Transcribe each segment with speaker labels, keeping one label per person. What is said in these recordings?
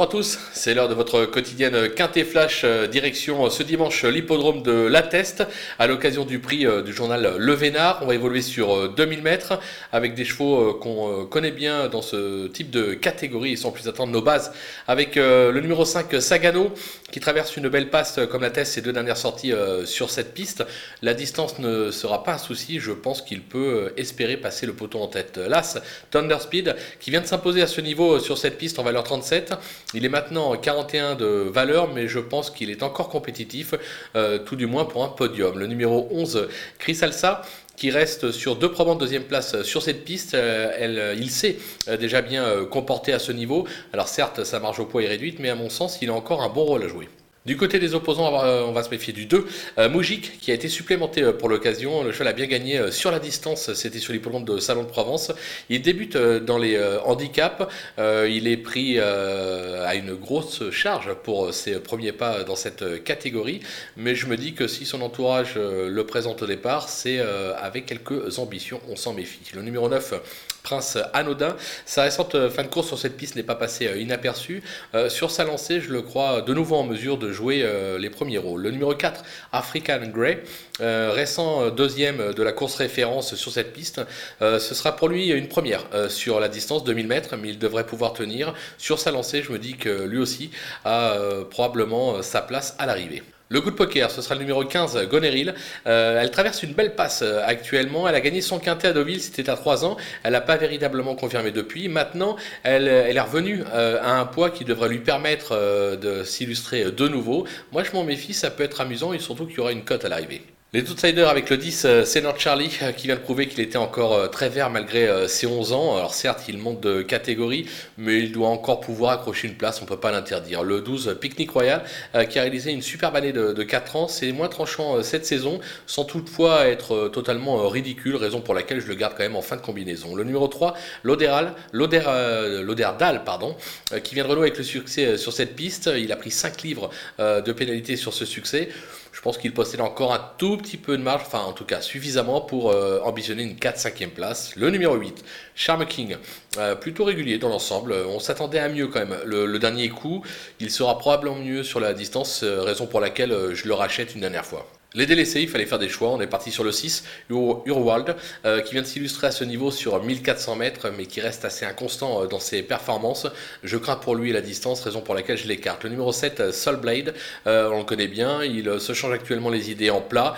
Speaker 1: Bonjour à tous, c'est l'heure de votre quotidienne Quintet Flash euh, direction euh, ce dimanche l'hippodrome de La Teste à l'occasion du prix euh, du journal Le Vénard. On va évoluer sur 2000 mètres avec des chevaux qu'on connaît bien dans ce type de catégorie et sans plus attendre nos bases avec le numéro 5 Sagano qui traverse une belle passe comme La Teste ses deux dernières sorties sur cette piste. La distance ne sera pas un souci, je pense qu'il peut espérer passer le poteau en tête. L'As Thunder Speed qui vient de s'imposer à ce niveau sur cette piste en valeur 37 il est maintenant 41 de valeur, mais je pense qu'il est encore compétitif, euh, tout du moins pour un podium. Le numéro 11, Chris Alsa, qui reste sur deux probants de deuxième place sur cette piste. Euh, elle, il s'est euh, déjà bien comporté à ce niveau. Alors certes, sa marge au poids est réduite, mais à mon sens, il a encore un bon rôle à jouer. Du côté des opposants, on va se méfier du 2. Euh, qui a été supplémenté euh, pour l'occasion. Le cheval a bien gagné euh, sur la distance. C'était sur l'hippodrome de Salon de Provence. Il débute dans les handicaps. il est pris à une grosse charge pour ses premiers pas dans cette catégorie. Mais je me dis que si son entourage le présente au départ, c'est avec quelques ambitions. On s'en méfie. Le numéro 9, Prince Anodin. Sa récente fin de course sur cette piste n'est pas passée inaperçue. sur sa lancée, je le crois de nouveau en mesure de jouer euh, les premiers rôles. Le numéro 4, African Grey, euh, récent euh, deuxième de la course référence sur cette piste. ce sera pour lui une première sur la distance 2000 mètres, mais il devrait pouvoir tenir. Sur sa lancée, je me dis que lui aussi a probablement sa place à l'arrivée. Le coup de poker, ce sera le numéro 15, Goneril. Euh, elle traverse une belle passe euh, actuellement. Elle a gagné son quintet à Deauville, c'était à 3 ans. Elle n'a pas véritablement confirmé depuis. Maintenant, elle, elle est revenue euh, à un poids qui devrait lui permettre de s'illustrer de nouveau. Moi, je m'en méfie, ça peut être amusant et surtout qu'il y aura une cote à l'arrivée. Les Outsiders avec le 10, euh, c'est Charlie euh, qui vient de prouver qu'il était encore euh, très vert malgré ses 11 ans. Alors certes, il monte de catégorie, mais il doit encore pouvoir accrocher une place, on ne peut pas l'interdire. Le 12, Picnic Royal, qui a réalisé une superbe année de, 4 ans, c'est moins tranchant cette saison, sans toutefois être totalement ridicule, raison pour laquelle je le garde quand même en fin de combinaison. Le numéro 3, L'Odéral, L'Oderdal, pardon, qui vient de renouer avec le succès sur cette piste. Il a pris 5 livres de pénalité sur ce succès. Je pense qu'il possède encore un tout petit peu de marge, enfin en tout cas suffisamment pour euh, ambitionner une 4-5e place. Le numéro 8, Charme King, euh, plutôt régulier dans l'ensemble. On s'attendait à mieux quand même. Le, dernier coup, il sera probablement mieux sur la distance, euh, raison pour laquelle je le rachète une dernière fois. Les délaissés, il fallait faire des choix. On est parti sur le 6, Urwald, euh, qui vient de s'illustrer à ce niveau sur 1400 mètres, mais qui reste assez inconstant euh, dans ses performances. Je crains pour lui la distance, raison pour laquelle je l'écarte. Le numéro 7, Soulblade, euh, on le connaît bien. Il se change actuellement les idées en plat.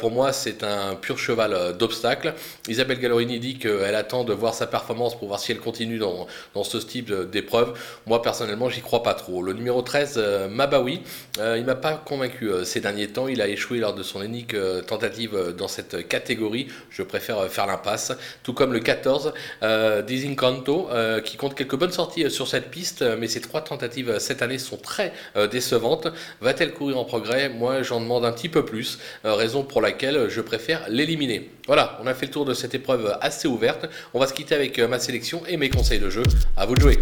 Speaker 1: pour moi, c'est un pur cheval d'obstacle. Isabelle Gallorini dit qu'elle attend de voir sa performance pour voir si elle continue dans, dans ce type d'épreuve. Moi, personnellement, j'y crois pas trop. Le numéro 13, Mabawi, il m'a pas convaincu ces derniers temps. Il a échoué lors de son unique euh, tentative euh, dans cette catégorie. Je préfère euh, faire l'impasse. Tout comme le 14, euh, Disincanto, qui compte quelques bonnes sorties sur cette piste, mais ses trois tentatives cette année sont très décevantes. Va-t-elle courir en progrès? Moi, j'en demande un petit peu plus, raison pour laquelle je préfère l'éliminer. Voilà, on a fait le tour de cette épreuve assez ouverte. On va se quitter avec ma sélection et mes conseils de jeu. À vous de jouer.